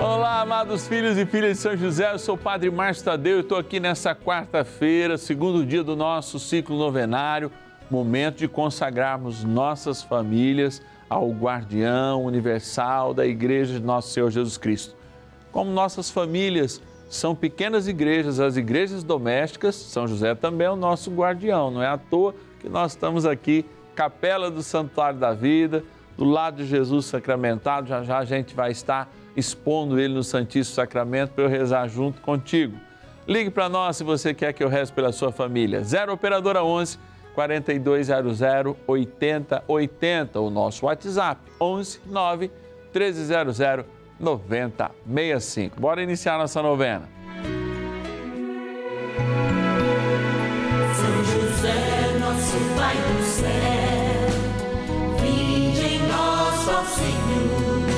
Olá, amados filhos e filhas de São José, eu sou o Padre Márcio Tadeu e estou aqui nessa quarta-feira, segundo dia do nosso ciclo novenário, momento de consagrarmos nossas famílias ao guardião universal da Igreja de Nosso Senhor Jesus Cristo. Como nossas famílias são pequenas igrejas, as igrejas domésticas, São José também é o nosso guardião, não é à toa que nós estamos aqui, Capela do Santuário da Vida, do lado de Jesus sacramentado, já já a gente vai estar expondo ele no Santíssimo Sacramento para eu rezar junto contigo. Ligue para nós se você quer que eu reze pela sua família. 0 Operadora 11 4200 8080. O nosso WhatsApp 11 9 1300 9065. Bora iniciar nossa novena. São José, nosso Pai do céu, vinde em nós, ó Senhor,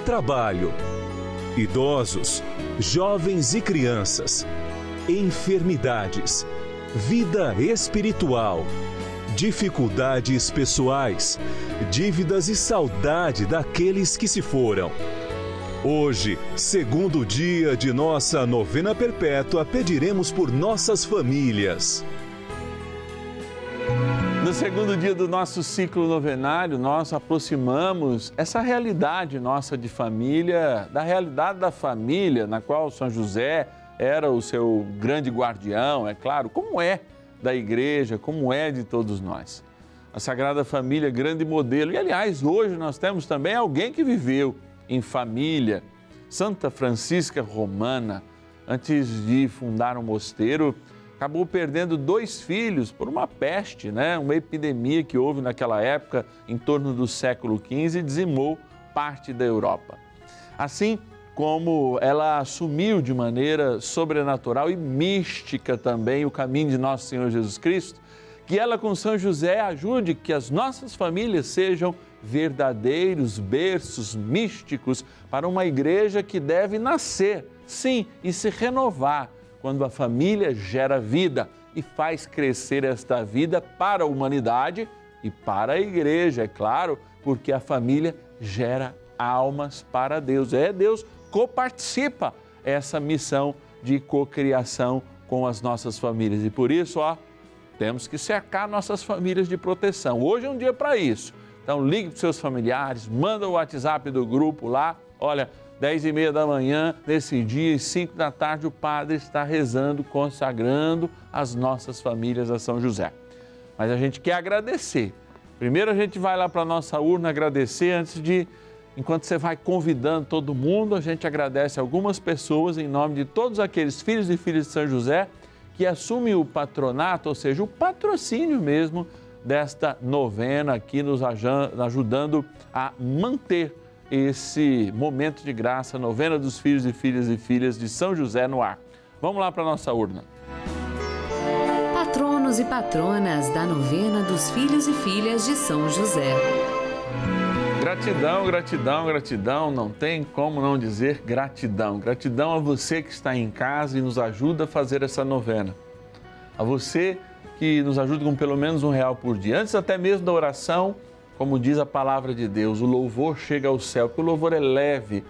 trabalho, idosos, jovens e crianças, enfermidades, vida espiritual, dificuldades pessoais, dívidas e saudade daqueles que se foram. Hoje, segundo dia de nossa novena perpétua, pediremos por nossas famílias. No segundo dia do nosso ciclo novenário, nós aproximamos essa realidade nossa de família, da realidade da família, na qual São José era o seu grande guardião, é claro, como é da igreja, como é de todos nós. A Sagrada Família, grande modelo. E, aliás, hoje nós temos também alguém que viveu em família, Santa Francisca Romana, antes de fundar um mosteiro, acabou perdendo dois filhos por uma peste, né? uma epidemia que houve naquela época, em torno do século XV, e dizimou parte da Europa. Assim como ela assumiu de maneira sobrenatural e mística também o caminho de nosso Senhor Jesus Cristo, que ela com São José ajude que as nossas famílias sejam verdadeiros berços místicos para uma igreja que deve nascer, sim, e se renovar quando a família gera vida e faz crescer esta vida para a humanidade e para a igreja, é claro, porque a família gera almas para Deus. É Deus coparticipa essa missão de cocriação com as nossas famílias. E por isso, ó, temos que cercar nossas famílias de proteção. Hoje é um dia para isso. Então ligue para seus familiares, manda o WhatsApp do grupo lá. Olha, 10 e meia da manhã, nesse dia, e 5 da tarde, o padre está rezando, consagrando as nossas famílias a São José. Mas a gente quer agradecer. Primeiro a gente vai lá para a nossa urna agradecer antes de, enquanto você vai convidando todo mundo, a gente agradece algumas pessoas em nome de todos aqueles filhos e filhas de São José que assumem o patronato, ou seja, o patrocínio mesmo desta novena aqui nos ajudando a manter esse momento de graça, novena dos filhos e filhas e filhas de São José no ar. Vamos lá para a nossa urna. Patronos e patronas da novena dos filhos e filhas de São José. Gratidão, gratidão, gratidão, não tem como não dizer gratidão. Gratidão a você que está em casa e nos ajuda a fazer essa novena. A você que nos ajuda com pelo menos um real por dia. Antes até mesmo da oração, como diz a palavra de Deus, o louvor chega ao céu, porque o louvor é leve,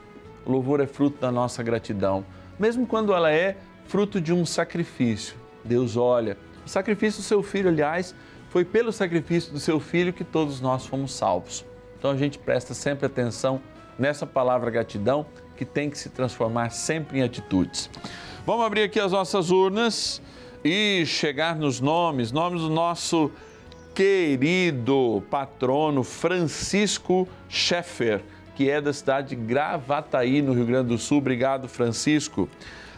o louvor é fruto da nossa gratidão. Mesmo quando ela é fruto de um sacrifício, Deus olha O sacrifício do seu filho, aliás, foi pelo sacrifício do seu filho que todos nós fomos salvos. Então a gente presta sempre atenção nessa palavra gratidão que tem que se transformar sempre em atitudes. Vamos abrir aqui as nossas urnas e chegar nos nomes, nomes do nosso querido patrono Francisco Schaeffer, que é da cidade de Gravataí, no Rio Grande do Sul. Obrigado, Francisco.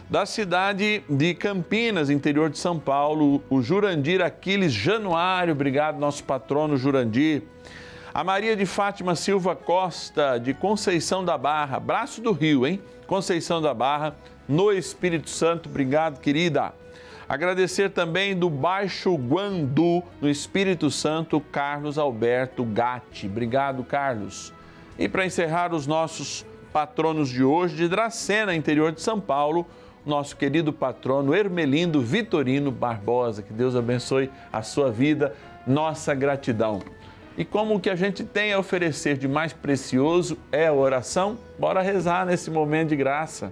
Da cidade de Campinas, interior de São Paulo, o Jurandir Aquiles Januário. Obrigado, nosso patrono Jurandir. A Maria de Fátima Silva Costa, de Conceição da Barra, braço do Rio, hein? Conceição da Barra, no Espírito Santo. Obrigado, querida. Agradecer também do Baixo Guandu, no Espírito Santo, Carlos Alberto Gatti. Obrigado, Carlos. E para encerrar os nossos patronos de hoje, de Dracena, interior de São Paulo, nosso querido patrono Ermelindo Vitorino Barbosa. Que Deus abençoe a sua vida, nossa gratidão. E como o que a gente tem a oferecer de mais precioso é a oração, bora rezar nesse momento de graça.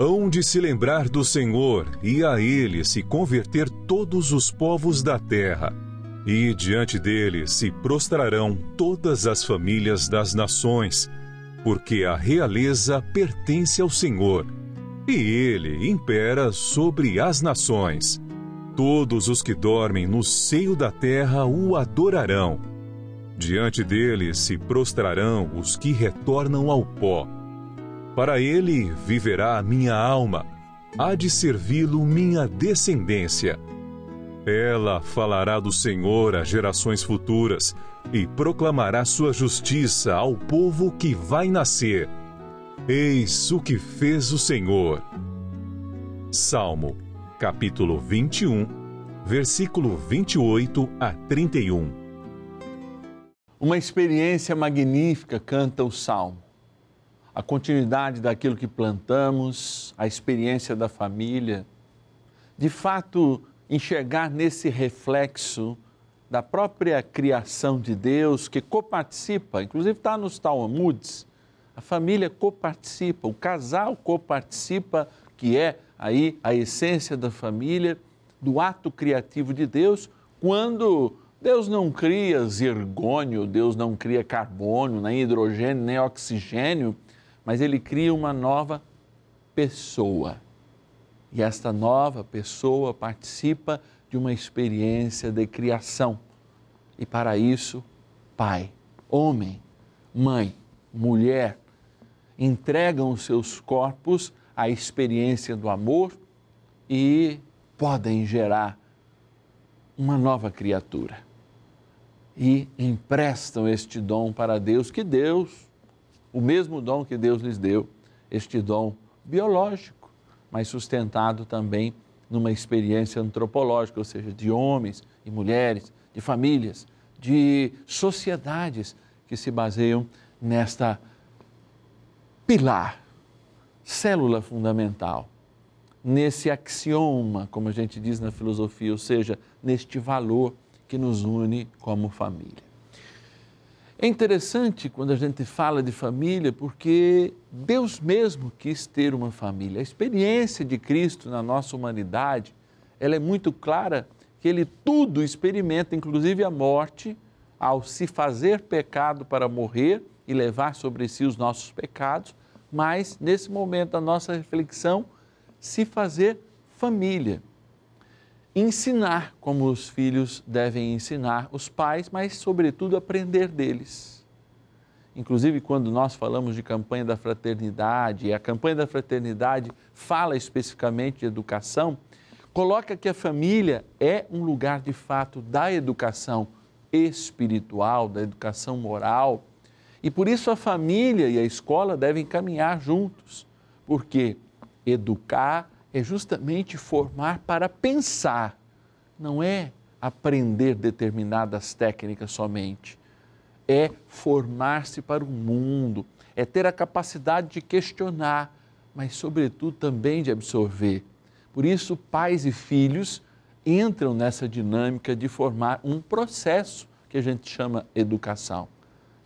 Hão de se lembrar do Senhor e a Ele se converter todos os povos da terra. E diante dele se prostrarão todas as famílias das nações, porque a realeza pertence ao Senhor, e ele impera sobre as nações. Todos os que dormem no seio da terra o adorarão. Diante dele se prostrarão os que retornam ao pó. Para ele viverá minha alma, há de servi-lo minha descendência. Ela falará do Senhor às gerações futuras e proclamará sua justiça ao povo que vai nascer. Eis o que fez o Senhor. Salmo, capítulo 21, versículo 28 a 31. Uma experiência magnífica canta o Salmo. A continuidade daquilo que plantamos, a experiência da família. De fato, enxergar nesse reflexo da própria criação de Deus que coparticipa, inclusive está nos Talmuds, A família coparticipa, o casal coparticipa, que é aí a essência da família, do ato criativo de Deus, quando Deus não cria zirgônio, Deus não cria carbono, nem hidrogênio, nem oxigênio, mas Ele cria uma nova pessoa. E esta nova pessoa participa de uma experiência de criação. E para isso, pai, homem, mãe, mulher, entregam os seus corpos à experiência do amor e podem gerar uma nova criatura. E emprestam este dom para Deus, que Deus, o mesmo dom que Deus lhes deu, este dom biológico, mas sustentado também numa experiência antropológica, ou seja, de homens e mulheres, de famílias, de sociedades que se baseiam nesta pilar, célula fundamental, nesse axioma, como a gente diz na filosofia, ou seja, neste valor que nos une como família. É interessante quando a gente fala de família, porque Deus mesmo quis ter uma família. A experiência de Cristo na nossa humanidade, ela é muito clara que ele tudo experimenta, inclusive a morte, ao se fazer pecado para morrer e levar sobre si os nossos pecados, mas nesse momento da nossa reflexão, se fazer família. Ensinar como os filhos devem ensinar os pais, mas, sobretudo, aprender deles. Inclusive, quando nós falamos de campanha da fraternidade, e a campanha da fraternidade fala especificamente de educação, coloca que a família é um lugar de fato da educação espiritual, da educação moral. E por isso a família e a escola devem caminhar juntos, porque educar é justamente formar para pensar, não é aprender determinadas técnicas somente. É formar-se para o mundo, é ter a capacidade de questionar, mas, sobretudo, também de absorver. Por isso, pais e filhos entram nessa dinâmica de formar um processo que a gente chama educação.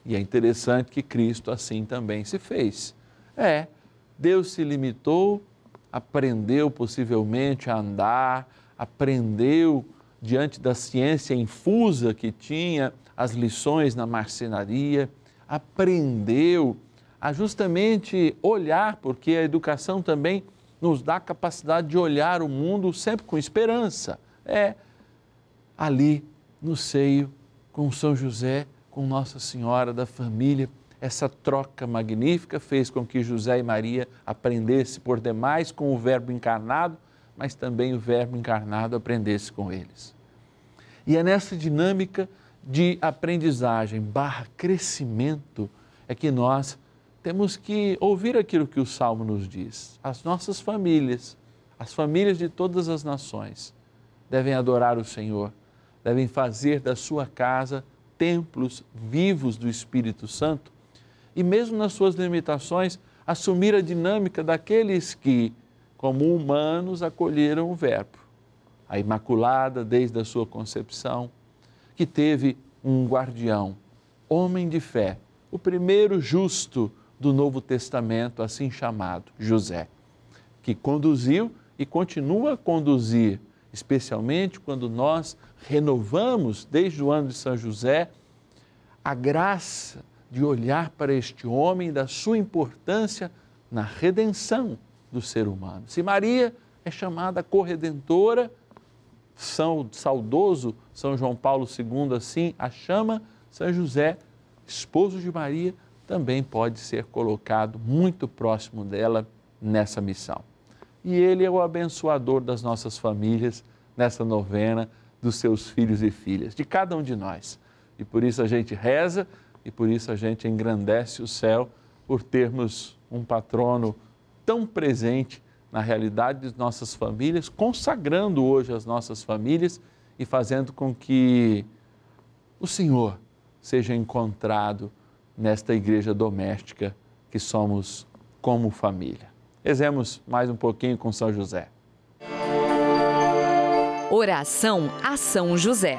E é interessante que Cristo assim também se fez. É, Deus se limitou, aprendeu possivelmente a andar, aprendeu diante da ciência infusa que tinha, as lições na marcenaria, aprendeu a justamente olhar, porque a educação também nos dá a capacidade de olhar o mundo sempre com esperança. É ali no seio com São José, com Nossa Senhora da família. Essa troca magnífica fez com que José e Maria aprendessem por demais com o Verbo encarnado, mas também o Verbo encarnado aprendesse com eles. E é nessa dinâmica de aprendizagem barra crescimento é que nós temos que ouvir aquilo que o Salmo nos diz. As nossas famílias, as famílias de todas as nações, devem adorar o Senhor devem fazer da sua casa templos vivos do Espírito Santo e, mesmo nas suas limitações, assumir a dinâmica daqueles que, como humanos, acolheram o Verbo. A Imaculada, desde a sua concepção, que teve um guardião, homem de fé, o primeiro justo do Novo Testamento, assim chamado, José, que conduziu e continua a conduzir especialmente quando nós renovamos, desde o ano de São José, a graça de olhar para este homem e da sua importância na redenção do ser humano. Se Maria é chamada corredentora, São saudoso São João Paulo II assim a chama, São José, esposo de Maria, também pode ser colocado muito próximo dela nessa missão e Ele é o abençoador das nossas famílias nessa novena dos seus filhos e filhas, de cada um de nós. E por isso a gente reza e por isso a gente engrandece o céu por termos um patrono tão presente na realidade de nossas famílias, consagrando hoje as nossas famílias e fazendo com que o Senhor seja encontrado nesta igreja doméstica que somos como família. Rezemos mais um pouquinho com São José. Oração a São José.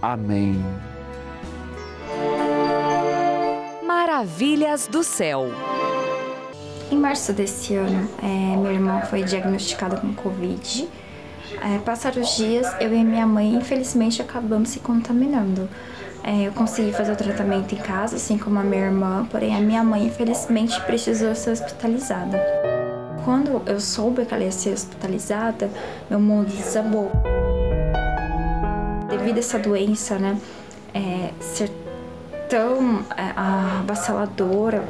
Amém. Maravilhas do céu. Em março desse ano, é, minha irmã foi diagnosticada com Covid. É, passaram os dias, eu e minha mãe, infelizmente, acabamos se contaminando. É, eu consegui fazer o tratamento em casa, assim como a minha irmã, porém a minha mãe, infelizmente, precisou ser hospitalizada. Quando eu soube que ela ia ser hospitalizada, meu mundo desabou. Devido a essa doença, né, é, ser tão é, avassaladora,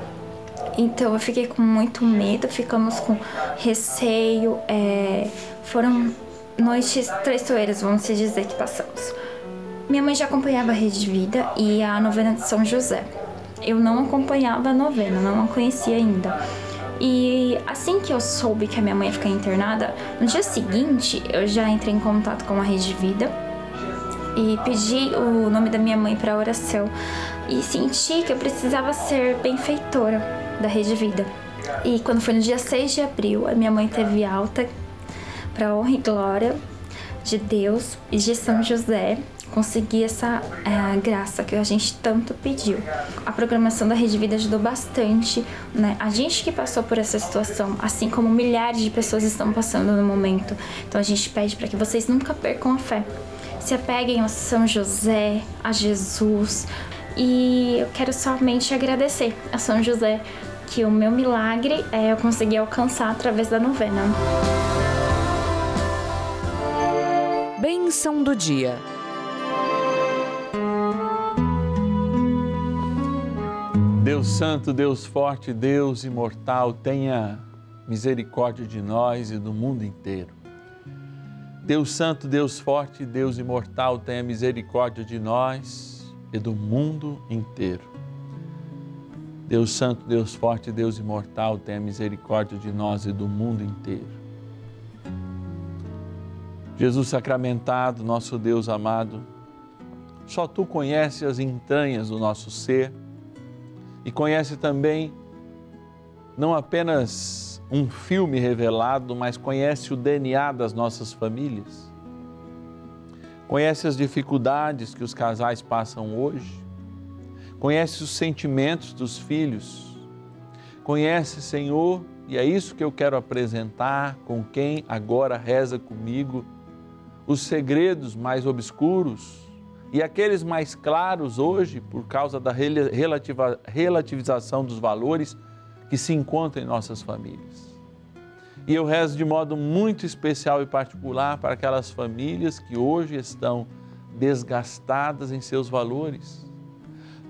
então eu fiquei com muito medo, ficamos com receio. É, foram noites traiçoeiras, vamos dizer, que passamos. Minha mãe já acompanhava a Rede de Vida e a novena de São José. Eu não acompanhava a novena, não a conhecia ainda. E assim que eu soube que a minha mãe ia ficar internada, no dia seguinte eu já entrei em contato com a Rede de Vida e pedi o nome da minha mãe para oração e senti que eu precisava ser benfeitora da Rede Vida. E quando foi no dia 6 de abril, a minha mãe teve alta para honra e glória de Deus e de São José. Consegui essa é, graça que a gente tanto pediu. A programação da Rede Vida ajudou bastante, né? A gente que passou por essa situação, assim como milhares de pessoas estão passando no momento. Então a gente pede para que vocês nunca percam a fé. Se apeguem a São José, a Jesus, e eu quero somente agradecer a São José que o meu milagre é, eu consegui alcançar através da novena. Bênção do dia. Deus Santo, Deus Forte, Deus Imortal, tenha misericórdia de nós e do mundo inteiro. Deus Santo, Deus Forte, Deus Imortal, tenha misericórdia de nós e do mundo inteiro. Deus Santo, Deus Forte, Deus Imortal, tenha misericórdia de nós e do mundo inteiro. Jesus sacramentado, nosso Deus amado, só tu conheces as entranhas do nosso ser e conhece também não apenas um filme revelado, mas conhece o DNA das nossas famílias. Conhece as dificuldades que os casais passam hoje. Conhece os sentimentos dos filhos. Conhece, Senhor, e é isso que eu quero apresentar com quem agora reza comigo, os segredos mais obscuros e aqueles mais claros hoje, por causa da relativa, relativização dos valores que se encontram em nossas famílias. E eu rezo de modo muito especial e particular para aquelas famílias que hoje estão desgastadas em seus valores,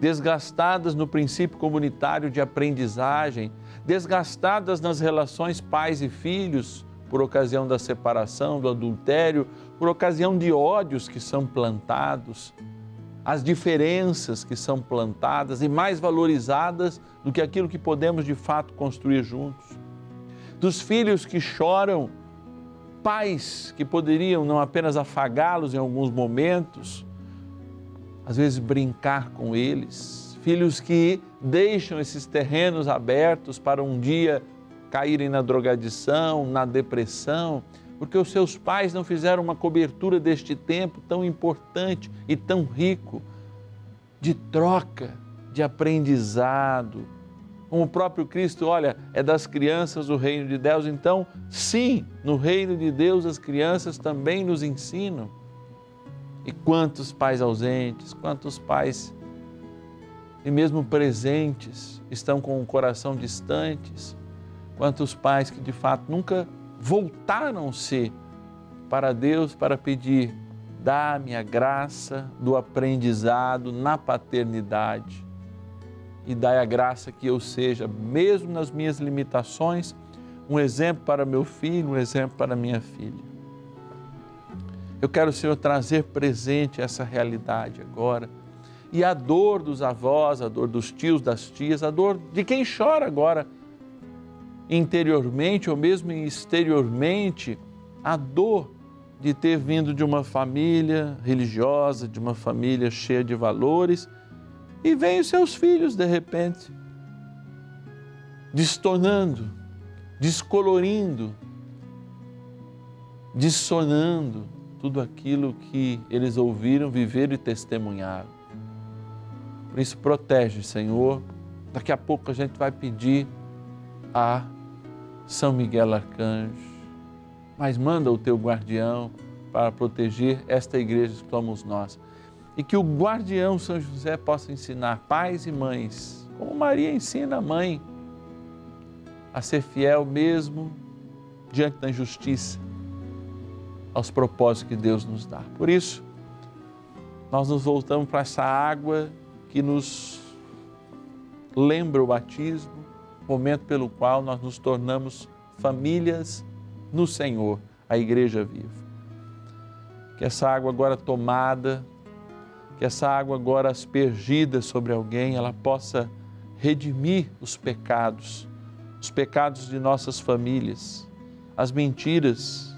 desgastadas no princípio comunitário de aprendizagem, desgastadas nas relações pais e filhos, por ocasião da separação, do adultério, por ocasião de ódios que são plantados, as diferenças que são plantadas e mais valorizadas do que aquilo que podemos de fato construir juntos. Dos filhos que choram, pais que poderiam não apenas afagá-los em alguns momentos, às vezes brincar com eles, filhos que deixam esses terrenos abertos para um dia caírem na drogadição, na depressão, porque os seus pais não fizeram uma cobertura deste tempo tão importante e tão rico de troca, de aprendizado. Como o próprio Cristo, olha, é das crianças o reino de Deus, então, sim, no reino de Deus as crianças também nos ensinam. E quantos pais ausentes, quantos pais e mesmo presentes estão com o coração distantes, quantos pais que de fato nunca voltaram-se para Deus para pedir: dá-me a graça do aprendizado na paternidade e dai a graça que eu seja, mesmo nas minhas limitações, um exemplo para meu filho, um exemplo para minha filha. Eu quero, Senhor, trazer presente essa realidade agora. E a dor dos avós, a dor dos tios, das tias, a dor de quem chora agora, interiormente ou mesmo exteriormente, a dor de ter vindo de uma família religiosa, de uma família cheia de valores, e vem os seus filhos de repente, destonando, descolorindo, dissonando tudo aquilo que eles ouviram, viveram e testemunharam. Por isso, protege, Senhor. Daqui a pouco a gente vai pedir a São Miguel Arcanjo, mas manda o teu guardião para proteger esta igreja que somos nós. E que o guardião São José possa ensinar pais e mães, como Maria ensina a mãe, a ser fiel mesmo diante da injustiça, aos propósitos que Deus nos dá. Por isso, nós nos voltamos para essa água que nos lembra o batismo, momento pelo qual nós nos tornamos famílias no Senhor, a Igreja viva. Que essa água agora tomada, que essa água agora aspergida sobre alguém, ela possa redimir os pecados, os pecados de nossas famílias, as mentiras,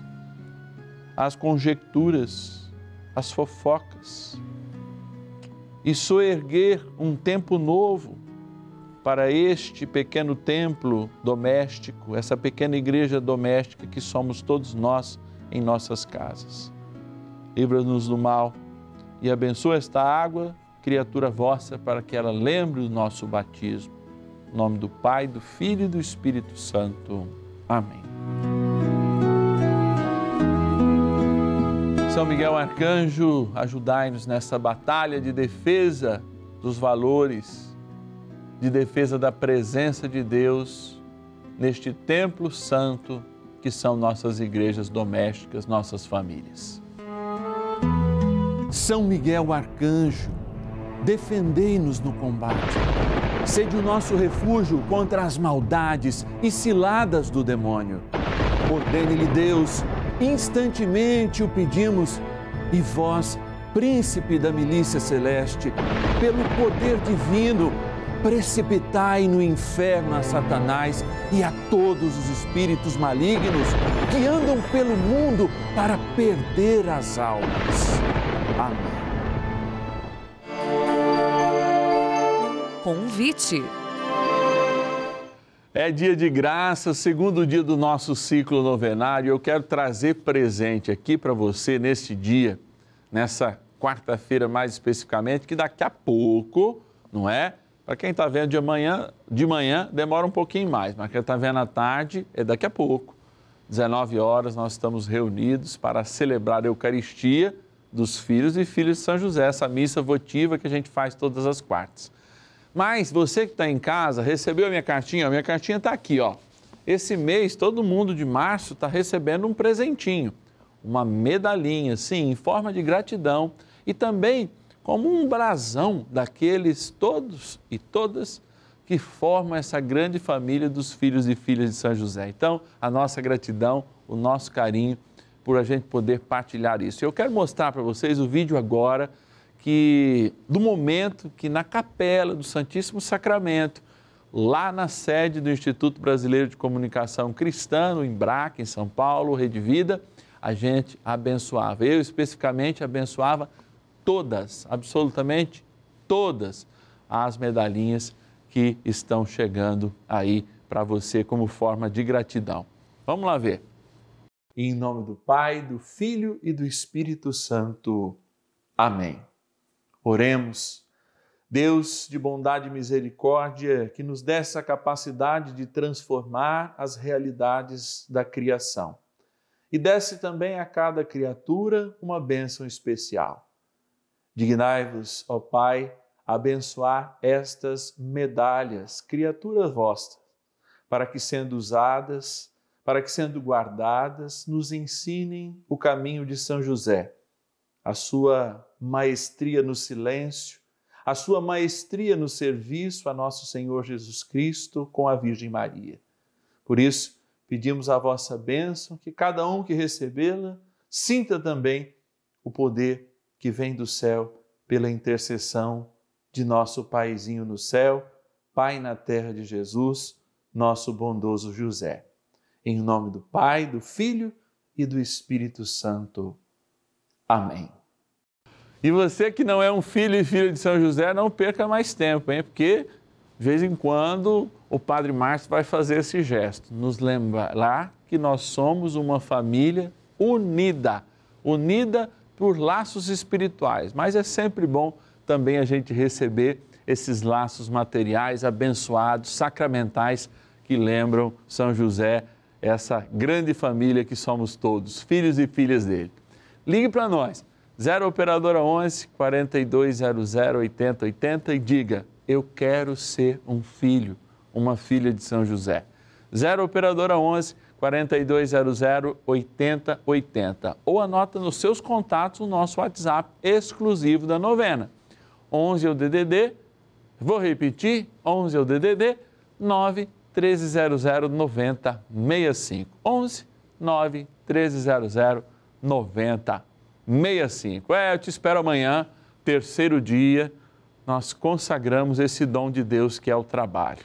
as conjecturas, as fofocas e soerguer um tempo novo para este pequeno templo doméstico, essa pequena igreja doméstica que somos todos nós em nossas casas. Livra-nos do mal e abençoa esta água, criatura vossa, para que ela lembre o nosso batismo. Em nome do Pai, do Filho e do Espírito Santo. Amém. São Miguel Arcanjo, ajudai-nos nessa batalha de defesa dos valores, de defesa da presença de Deus neste templo santo que são nossas igrejas domésticas, nossas famílias. São Miguel Arcanjo, defendei-nos no combate. Sede o nosso refúgio contra as maldades e ciladas do demônio. Ordene-lhe Deus instantemente o pedimos, e vós, príncipe da milícia celeste, pelo poder divino, precipitai no inferno a Satanás e a todos os espíritos malignos que andam pelo mundo para perder as almas. Amém. Convite. É dia de graça, segundo dia do nosso ciclo novenário. Eu quero trazer presente aqui para você neste dia, nessa quarta-feira mais especificamente, que daqui a pouco, não é? Para quem está vendo de manhã, de manhã demora um pouquinho mais, mas quem está vendo à tarde é daqui a pouco. 19 horas nós estamos reunidos para celebrar a Eucaristia dos filhos e filhas de São José, essa missa votiva que a gente faz todas as quartas. Mas você que está em casa, recebeu a minha cartinha? A minha cartinha está aqui, ó. Esse mês, todo mundo de março está recebendo um presentinho, uma medalhinha, sim, em forma de gratidão e também como um brasão daqueles todos e todas que formam essa grande família dos filhos e filhas de São José. Então, a nossa gratidão, o nosso carinho por a gente poder partilhar isso. Eu quero mostrar para vocês o vídeo agora que do momento que na capela do Santíssimo Sacramento, lá na sede do Instituto Brasileiro de Comunicação Cristã, no Embrac, em São Paulo, Rede Vida, a gente abençoava. Eu especificamente abençoava todas, absolutamente todas as medalhinhas que estão chegando aí para você como forma de gratidão. Vamos lá ver. Em nome do Pai, do Filho e do Espírito Santo. Amém. Oremos. Deus de bondade e misericórdia, que nos dê essa capacidade de transformar as realidades da criação. E desce também a cada criatura uma bênção especial. Dignai-vos, ó Pai, abençoar estas medalhas, criaturas vossas, para que sendo usadas, para que sendo guardadas, nos ensinem o caminho de São José, a sua maestria no silêncio, a sua maestria no serviço a nosso Senhor Jesus Cristo com a Virgem Maria. Por isso, pedimos a vossa bênção, que cada um que recebê-la sinta também o poder que vem do céu pela intercessão de nosso Paizinho no céu, Pai na terra de Jesus, nosso bondoso José. Em nome do Pai, do Filho e do Espírito Santo. Amém. E você que não é um filho e filha de São José, não perca mais tempo, hein? Porque de vez em quando o Padre Márcio vai fazer esse gesto, nos lembrar que nós somos uma família unida, unida por laços espirituais, mas é sempre bom também a gente receber esses laços materiais abençoados, sacramentais, que lembram São José, essa grande família que somos todos, filhos e filhas dele. Ligue para nós, 0 Operadora 11 4200 8080 e diga: Eu quero ser um filho, uma filha de São José. 0 Operadora 11 4200 8080 ou anota nos seus contatos o nosso WhatsApp exclusivo da novena 11 é o DDD, vou repetir, 11 é o DDD, 9 1300 9065. 11 9 1300 9065. É, eu te espero amanhã, terceiro dia, nós consagramos esse dom de Deus que é o trabalho.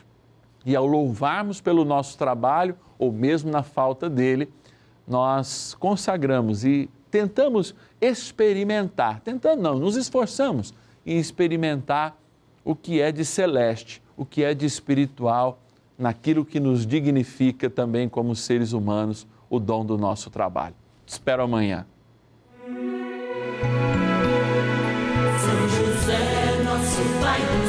E ao louvarmos pelo nosso trabalho, ou mesmo na falta dele, nós consagramos e tentamos experimentar, tentando não, nos esforçamos e experimentar o que é de celeste, o que é de espiritual, naquilo que nos dignifica também como seres humanos, o dom do nosso trabalho. Te espero amanhã. São José, nosso Pai